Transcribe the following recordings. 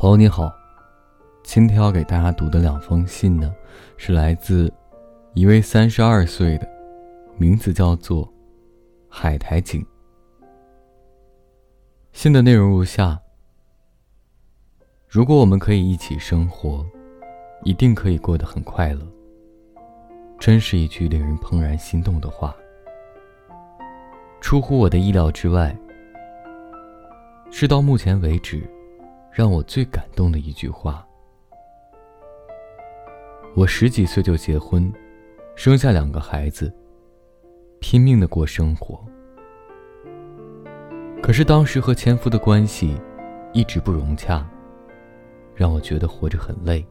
朋友你好，今天要给大家读的两封信呢，是来自一位三十二岁的，名字叫做海苔井。信的内容如下：如果我们可以一起生活，一定可以过得很快乐。真是一句令人怦然心动的话。出乎我的意料之外，是到目前为止。让我最感动的一句话。我十几岁就结婚，生下两个孩子，拼命的过生活。可是当时和前夫的关系一直不融洽，让我觉得活着很累。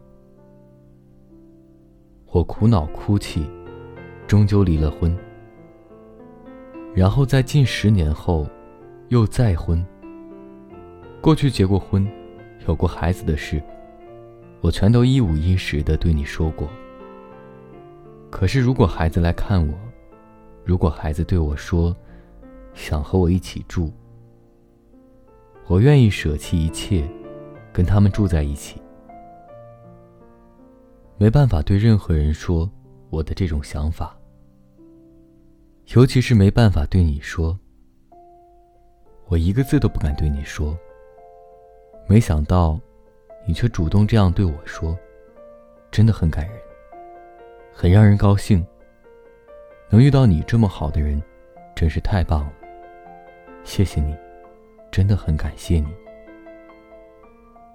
我苦恼哭泣，终究离了婚。然后在近十年后，又再婚。过去结过婚。有过孩子的事，我全都一五一十的对你说过。可是，如果孩子来看我，如果孩子对我说，想和我一起住，我愿意舍弃一切，跟他们住在一起。没办法对任何人说我的这种想法，尤其是没办法对你说，我一个字都不敢对你说。没想到，你却主动这样对我说，真的很感人，很让人高兴。能遇到你这么好的人，真是太棒了。谢谢你，真的很感谢你。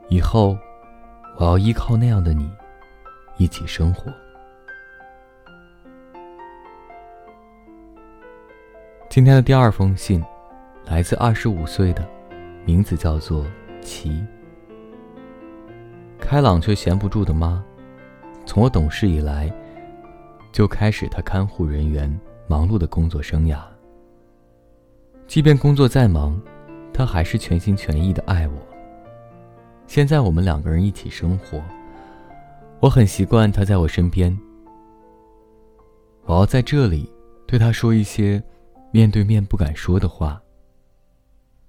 以后，我要依靠那样的你，一起生活。今天的第二封信，来自二十五岁的，名字叫做。齐，开朗却闲不住的妈，从我懂事以来，就开始她看护人员忙碌的工作生涯。即便工作再忙，她还是全心全意的爱我。现在我们两个人一起生活，我很习惯她在我身边。我要在这里对她说一些面对面不敢说的话。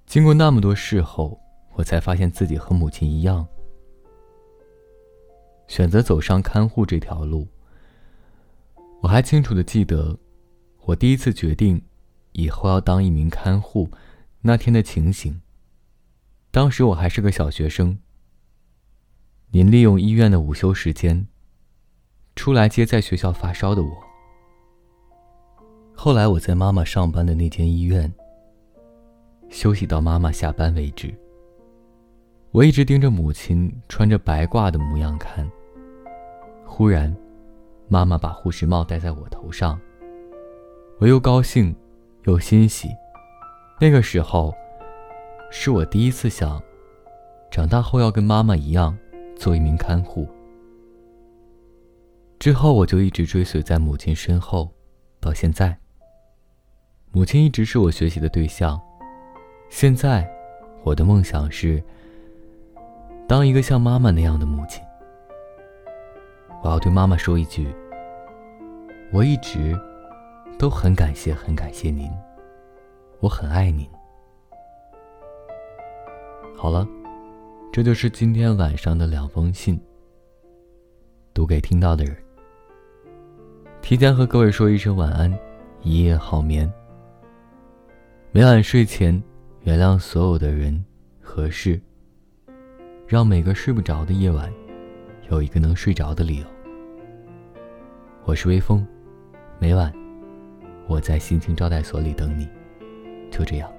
经过那么多事后。我才发现自己和母亲一样，选择走上看护这条路。我还清楚的记得，我第一次决定以后要当一名看护那天的情形。当时我还是个小学生。您利用医院的午休时间，出来接在学校发烧的我。后来我在妈妈上班的那间医院休息到妈妈下班为止。我一直盯着母亲穿着白褂的模样看。忽然，妈妈把护士帽戴在我头上，我又高兴，又欣喜。那个时候，是我第一次想，长大后要跟妈妈一样，做一名看护。之后，我就一直追随在母亲身后，到现在。母亲一直是我学习的对象。现在，我的梦想是。当一个像妈妈那样的母亲，我要对妈妈说一句：我一直都很感谢，很感谢您，我很爱您。好了，这就是今天晚上的两封信，读给听到的人。提前和各位说一声晚安，一夜好眠。每晚睡前，原谅所有的人和事。让每个睡不着的夜晚，有一个能睡着的理由。我是微风，每晚我在心情招待所里等你。就这样。